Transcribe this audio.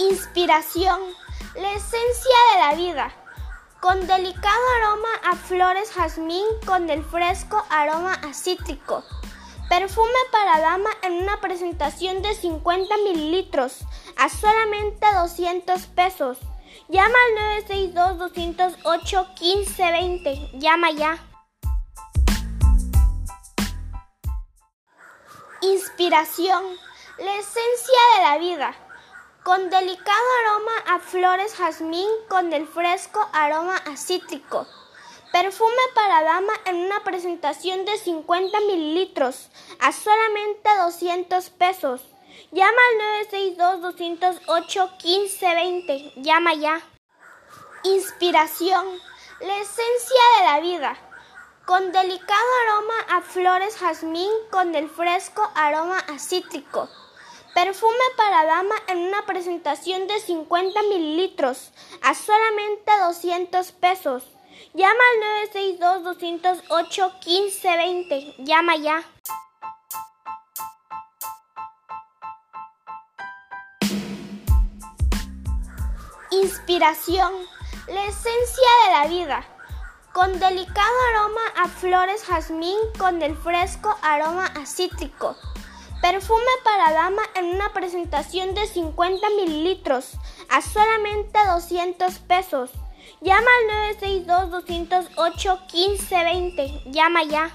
Inspiración, la esencia de la vida. Con delicado aroma a flores jazmín con el fresco aroma a cítrico. Perfume para dama en una presentación de 50 mililitros a solamente 200 pesos. Llama al 962-208-1520. Llama ya. Inspiración, la esencia de la vida. Con delicado aroma a flores jazmín con el fresco aroma a cítrico. Perfume para dama en una presentación de 50 mililitros a solamente 200 pesos. Llama al 962-208-1520. Llama ya. Inspiración, la esencia de la vida. Con delicado aroma a flores jazmín con el fresco aroma a cítrico. Perfume para dama en una presentación de 50 mililitros a solamente 200 pesos. Llama al 962-208-1520. Llama ya. Inspiración, la esencia de la vida. Con delicado aroma a flores jazmín con el fresco aroma a cítrico. Perfume para dama en una presentación de 50 mililitros a solamente 200 pesos. Llama al 962-208-1520. Llama ya.